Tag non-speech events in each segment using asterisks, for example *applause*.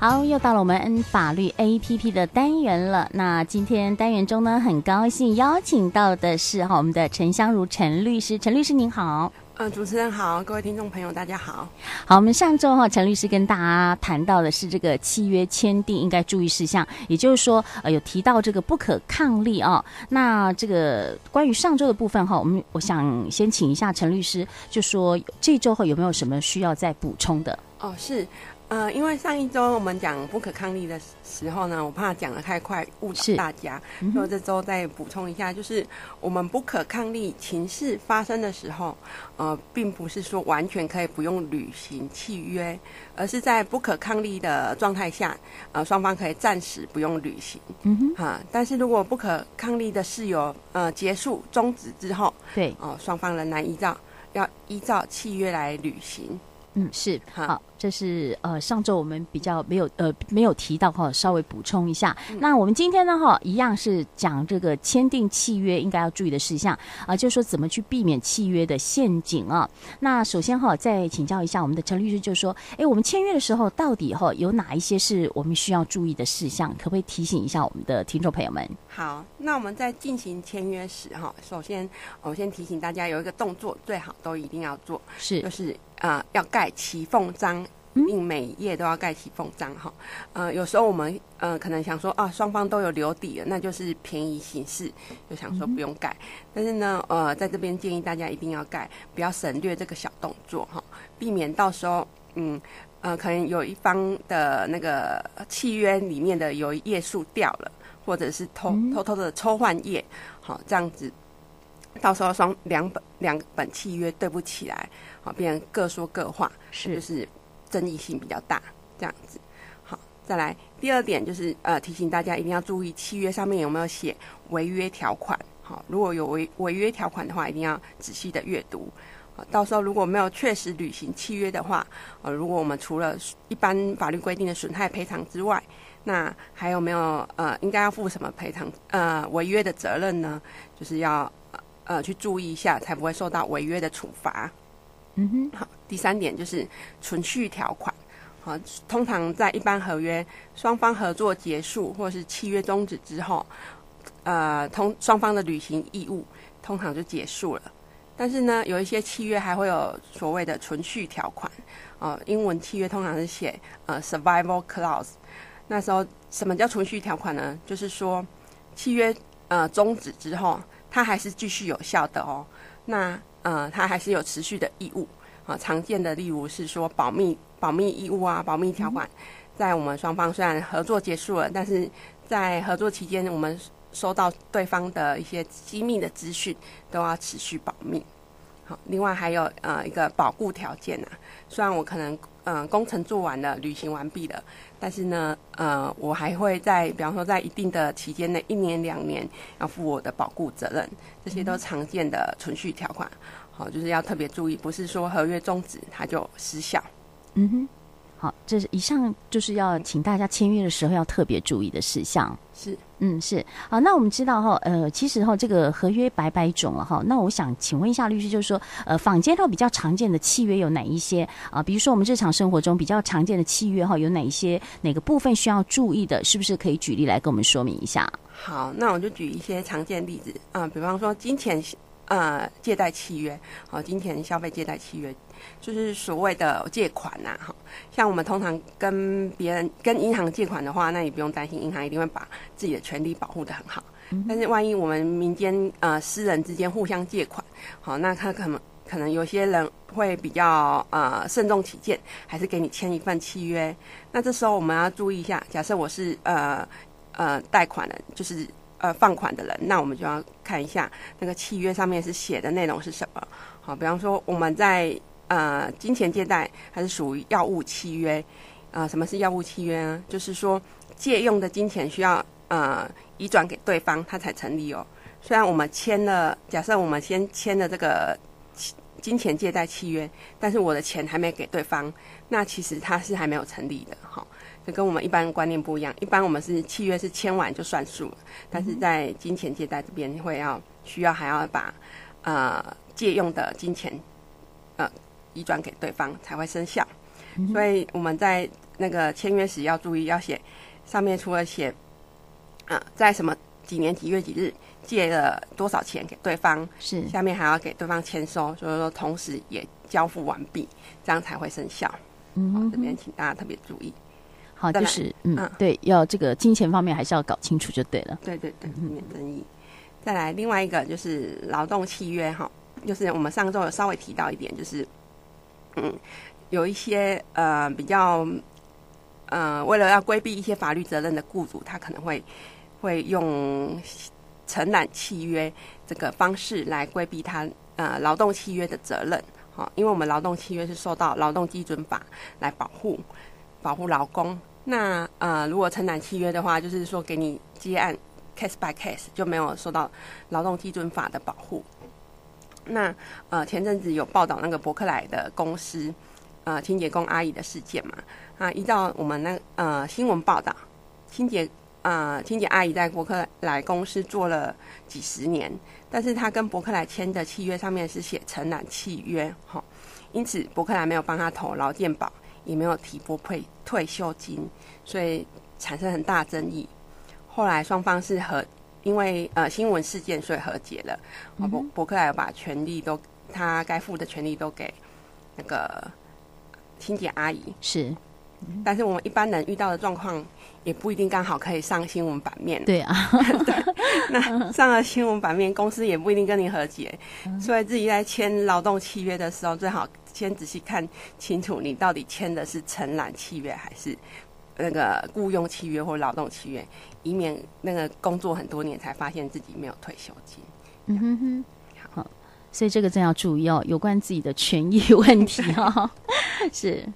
好，又到了我们 N 法律 APP 的单元了。那今天单元中呢，很高兴邀请到的是哈我们的陈香如陈律师，陈律师您好。呃，主持人好，各位听众朋友大家好。好，我们上周哈陈律师跟大家谈到的是这个契约签订应该注意事项，也就是说呃有提到这个不可抗力啊、哦。那这个关于上周的部分哈，我们我想先请一下陈律师，就说这周哈有没有什么需要再补充的？哦，是。呃，因为上一周我们讲不可抗力的时候呢，我怕讲的太快误导大家，嗯、所以这周再补充一下，就是我们不可抗力情势发生的时候，呃，并不是说完全可以不用履行契约，而是在不可抗力的状态下，呃，双方可以暂时不用履行。嗯哼，啊，但是如果不可抗力的事由呃结束终止之后，对，哦、呃，双方仍然依照要依照契约来履行。嗯，是好。这是呃上周我们比较没有呃没有提到哈，稍微补充一下。嗯、那我们今天呢哈，一样是讲这个签订契约应该要注意的事项啊，就是说怎么去避免契约的陷阱啊。那首先哈，再请教一下我们的陈律师，就是说，哎，我们签约的时候到底哈有哪一些是我们需要注意的事项？可不可以提醒一下我们的听众朋友们？好，那我们在进行签约时哈，首先我先提醒大家有一个动作最好都一定要做，是就是呃要盖骑缝章。并每页都要盖起缝章哈，呃，有时候我们呃可能想说啊，双方都有留底了，那就是便宜行事，就想说不用盖。但是呢，呃，在这边建议大家一定要盖，不要省略这个小动作哈，避免到时候嗯呃可能有一方的那个契约里面的有一页数掉了，或者是偷偷偷的抽换页，好这样子，到时候双两本两本契约对不起来，好，变成各说各话，是就是。争议性比较大，这样子。好，再来第二点就是呃，提醒大家一定要注意契约上面有没有写违约条款。好，如果有违违约条款的话，一定要仔细的阅读。好，到时候如果没有确实履行契约的话，呃，如果我们除了一般法律规定的损害赔偿之外，那还有没有呃，应该要负什么赔偿呃违约的责任呢？就是要呃去注意一下，才不会受到违约的处罚。嗯哼，好，第三点就是存续条款，好，通常在一般合约双方合作结束或是契约终止之后，呃，通双方的履行义务通常就结束了。但是呢，有一些契约还会有所谓的存续条款，呃，英文契约通常是写呃 survival clause。那时候什么叫存续条款呢？就是说契约呃终止之后，它还是继续有效的哦。那呃，它还是有持续的义务啊。常见的例如是说保密、保密义务啊，保密条款，在我们双方虽然合作结束了，但是在合作期间，我们收到对方的一些机密的资讯，都要持续保密。好，另外还有呃一个保固条件啊，虽然我可能嗯、呃、工程做完了，履行完毕了，但是呢呃我还会在比方说在一定的期间内，一年两年要负我的保固责任，这些都常见的存续条款，好，就是要特别注意，不是说合约终止它就失效。嗯哼。好，这是以上就是要请大家签约的时候要特别注意的事项。是，嗯，是。好，那我们知道哈，呃，其实哈，这个合约百百种了哈。那我想请问一下律师，就是说，呃，坊间头比较常见的契约有哪一些啊？比如说我们日常生活中比较常见的契约哈，有哪一些？哪个部分需要注意的？是不是可以举例来跟我们说明一下？好，那我就举一些常见例子啊，比方说金钱呃借贷契约，好，金钱消费借贷契约。就是所谓的借款呐，哈，像我们通常跟别人、跟银行借款的话，那你不用担心，银行一定会把自己的权利保护得很好。但是万一我们民间呃私人之间互相借款，好，那他可能可能有些人会比较呃慎重起见，还是给你签一份契约。那这时候我们要注意一下，假设我是呃呃贷款人，就是呃放款的人，那我们就要看一下那个契约上面是写的内容是什么。好，比方说我们在呃，金钱借贷还是属于药物契约，呃，什么是药物契约呢？就是说借用的金钱需要呃移转给对方，它才成立哦。虽然我们签了，假设我们先签了这个金钱借贷契约，但是我的钱还没给对方，那其实它是还没有成立的哈。就跟我们一般观念不一样，一般我们是契约是签完就算数了，但是在金钱借贷这边会要需要还要把呃借用的金钱呃。移转给对方才会生效，所以我们在那个签约时要注意，要写上面除了写，啊，在什么几年几月几日借了多少钱给对方，是下面还要给对方签收，所以说同时也交付完毕，这样才会生效。嗯这边请大家特别注意。好，就是嗯，嗯，对，要这个金钱方面还是要搞清楚就对了。对对对，避免争议。再来另外一个就是劳动契约哈，就是我们上周有稍微提到一点，就是嗯，有一些呃比较呃为了要规避一些法律责任的雇主，他可能会会用承揽契约这个方式来规避他呃劳动契约的责任。好，因为我们劳动契约是受到劳动基准法来保护保护劳工。那呃，如果承揽契约的话，就是说给你接案 case by case 就没有受到劳动基准法的保护。那呃，前阵子有报道那个伯克莱的公司呃清洁工阿姨的事件嘛？啊，依照我们那呃新闻报道，清洁呃清洁阿姨在伯克莱公司做了几十年，但是她跟伯克莱签的契约上面是写承揽契约，哈，因此伯克莱没有帮她投劳健保。也没有提拨退退休金，所以产生很大争议。后来双方是和因为呃新闻事件，所以和解了。伯伯克莱把权利都他该付的权利都给那个清洁阿姨。是，但是我们一般人遇到的状况，也不一定刚好可以上新闻版面。对啊，*laughs* 对，那上了新闻版面，公司也不一定跟你和解。所以自己在签劳动契约的时候，最好。先仔细看清楚，你到底签的是承揽契约还是那个雇佣契约或劳动契约，以免那个工作很多年才发现自己没有退休金。嗯哼哼，好，所以这个真要注意哦，有关自己的权益问题哈、哦。*laughs* 是，嗯，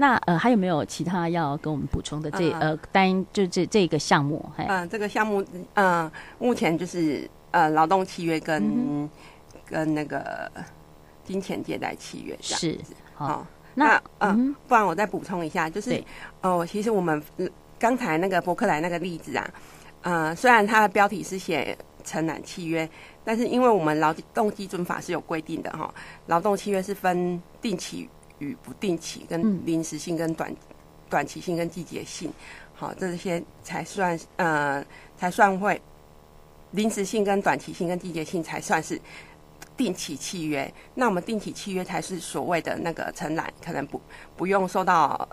那呃还有没有其他要跟我们补充的？这？嗯、呃单就这这个项目，嗯、呃，这个项目嗯、呃，目前就是呃劳动契约跟、嗯、跟那个。金钱借贷契约这样子。是好，哦，那嗯、呃，不然我再补充一下，就是哦，其实我们刚才那个伯克莱那个例子啊，呃，虽然它的标题是写承揽契约，但是因为我们劳动基准法是有规定的哈，劳动契约是分定期与不定期，跟临时性跟短短期性跟季节性，好，这些才算呃才算会临时性跟短期性跟季节性才算是。定期契约，那我们定期契约才是所谓的那个承揽，可能不不用受到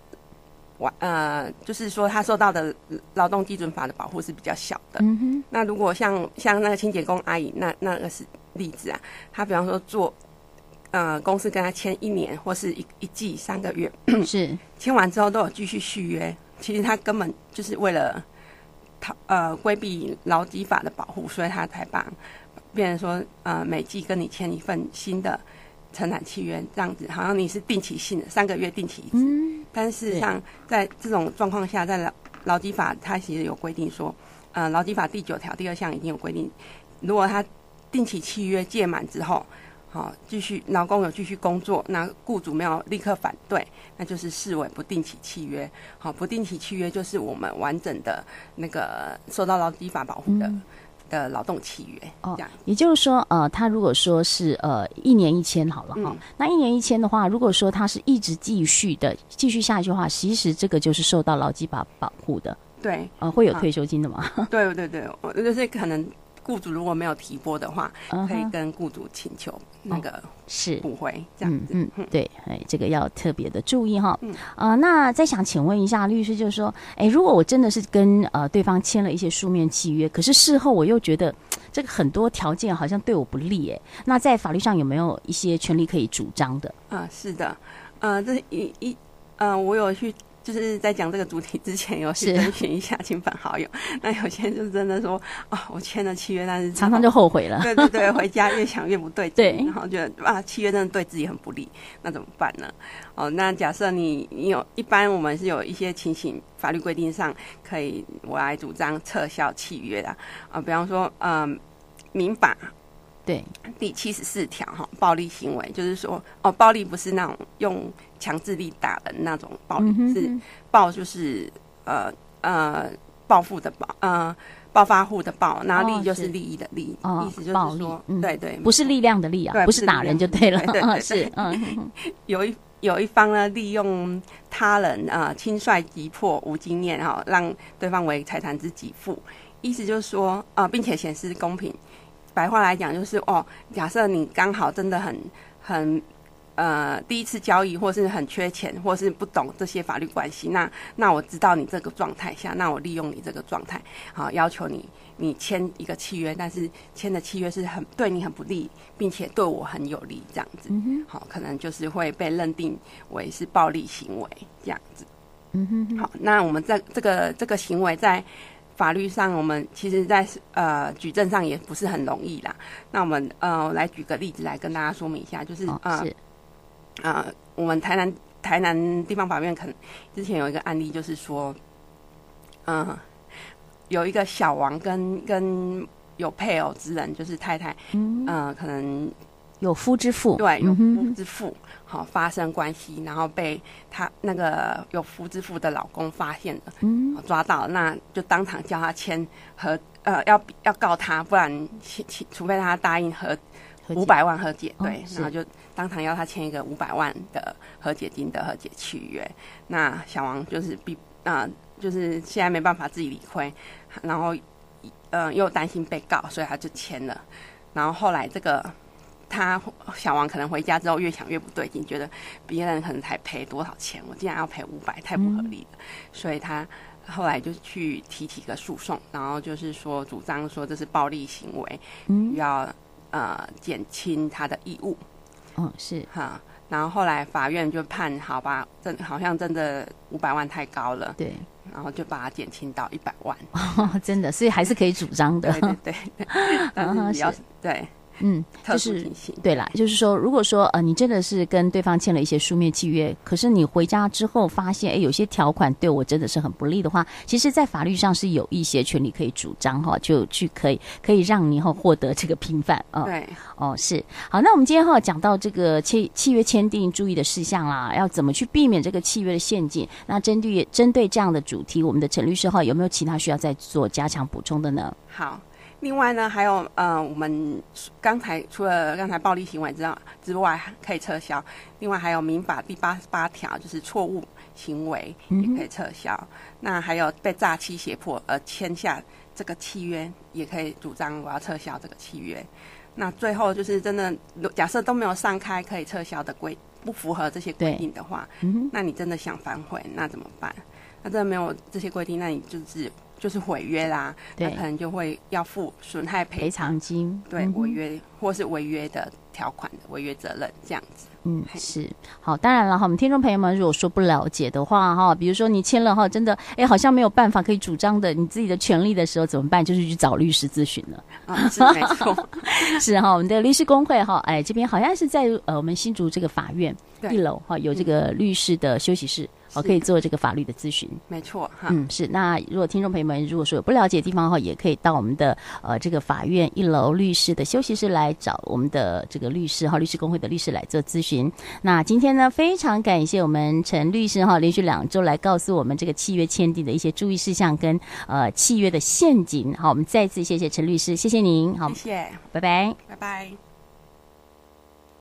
完呃，就是说他受到的劳动基准法的保护是比较小的。嗯哼。那如果像像那个清洁工阿姨，那那个是例子啊，他比方说做呃公司跟他签一年或是一一季三个月，*coughs* 是。签完之后都有继续续约，其实他根本就是为了逃呃规避劳基法的保护，所以他才把。变成说，呃，每季跟你签一份新的承揽契约，这样子好像你是定期性的，三个月定期一次。嗯，但事实上，在这种状况下，在劳劳基法它其实有规定说，呃，劳基法第九条第二项已经有规定，如果他定期契约届满之后，好、哦，继续劳工有继续工作，那雇主没有立刻反对，那就是视为不定期契约。好、哦，不定期契约就是我们完整的那个受到劳基法保护的。嗯的劳动契约哦，也就是说，呃，他如果说是呃一年一签好了哈、嗯，那一年一签的话，如果说他是一直继续的继续下去的话，其实这个就是受到劳基法保护的，对，呃，会有退休金的吗？*laughs* 对对对，我就是可能。雇主如果没有提拨的话，uh-huh. 可以跟雇主请求那个是补回这样子。嗯嗯，对，哎，这个要特别的注意哈。嗯啊、呃，那再想请问一下律师，就是说，哎，如果我真的是跟呃对方签了一些书面契约，可是事后我又觉得这个很多条件好像对我不利，哎，那在法律上有没有一些权利可以主张的？啊、呃，是的，呃，这一一，嗯、呃，我有去。就是在讲这个主题之前，有去征询一下亲朋好友。*laughs* 那有些人就真的说啊、哦，我签了契约，但是常常就后悔了。对对对，回家越想越不对劲，对，然后觉得啊，契约真的对自己很不利，那怎么办呢？哦，那假设你你有一般我们是有一些情形，法律规定上可以我来主张撤销契约的啊、呃，比方说嗯、呃，民法。对，第七十四条哈，暴力行为就是说，哦，暴力不是那种用强制力打人那种暴力，嗯、是暴就是呃呃报复的暴，呃暴发户的暴，然后利就是利益的利，哦、意思就是说，嗯、对对，不是力量的力啊，不是打人就对了，对对对，是嗯，*laughs* 有一有一方呢利用他人啊轻率急迫无经验哈，让对方为财产之给付，意思就是说啊、呃，并且显示公平。白话来讲就是哦，假设你刚好真的很很。呃，第一次交易，或是很缺钱，或是不懂这些法律关系，那那我知道你这个状态下，那我利用你这个状态，好要求你你签一个契约，但是签的契约是很对你很不利，并且对我很有利，这样子，好，可能就是会被认定为是暴力行为这样子。嗯哼，好，那我们在这个这个行为在法律上，我们其实在呃举证上也不是很容易啦。那我们呃来举个例子来跟大家说明一下，就是呃。呃，我们台南台南地方法院可能之前有一个案例，就是说，嗯、呃，有一个小王跟跟有配偶之人，就是太太，嗯、呃，可能有夫之妇，对，有夫之妇，好、嗯、发生关系，然后被他那个有夫之妇的老公发现了，嗯，抓到了，那就当场叫他签和呃要要告他，不然除非他答应和。五百万和解，对，哦、然后就当场要他签一个五百万的和解金的和解契约。那小王就是必啊、呃，就是现在没办法自己理亏，然后呃又担心被告，所以他就签了。然后后来这个他小王可能回家之后越想越不对劲，觉得别人可能才赔多少钱，我竟然要赔五百，太不合理了。嗯、所以他后来就去提起个诉讼，然后就是说主张说这是暴力行为，嗯，要。呃，减轻他的义务，嗯，是。哈，然后后来法院就判，好吧，真好像真的五百万太高了，对，然后就把它减轻到一百万，哦，真的，所以还是可以主张的，对对对，但是 *laughs* 要对。嗯，就是对啦，就是说，如果说呃，你真的是跟对方签了一些书面契约，可是你回家之后发现，哎，有些条款对我真的是很不利的话，其实，在法律上是有一些权利可以主张哈，就去可以可以让你以后获得这个平反啊。哦、对，哦，是好，那我们今天哈讲到这个契契约签订注意的事项啦，要怎么去避免这个契约的陷阱？那针对针对这样的主题，我们的陈律师哈有没有其他需要再做加强补充的呢？好。另外呢，还有呃，我们刚才除了刚才暴力行为之外之外，可以撤销。另外还有民法第八十八条，就是错误行为也可以撤销。嗯、那还有被诈欺胁迫而签下这个契约，也可以主张我要撤销这个契约。那最后就是真的，假设都没有上开可以撤销的规，不符合这些规定的话，嗯、那你真的想反悔，那怎么办？那真的没有这些规定，那你就是。就是毁约啦，对，他可能就会要付损害赔偿金，对，违约、嗯、或是违约的条款的违约责任这样子。嗯，是好，当然了哈，我们听众朋友们如果说不了解的话哈，比如说你签了哈，真的哎，好像没有办法可以主张的你自己的权利的时候怎么办？就是去找律师咨询了。啊，是没错，*laughs* 是哈，我们的律师工会哈，哎，这边好像是在呃我们新竹这个法院一楼哈，有这个律师的休息室。嗯哦，可以做这个法律的咨询，没错哈。嗯，是。那如果听众朋友们如果说有不了解的地方的话，也可以到我们的呃这个法院一楼律师的休息室来找我们的这个律师哈，律师工会的律师来做咨询。那今天呢，非常感谢我们陈律师哈，连续两周来告诉我们这个契约签订的一些注意事项跟呃契约的陷阱。好，我们再次谢谢陈律师，谢谢您。好，谢谢，拜拜，拜拜。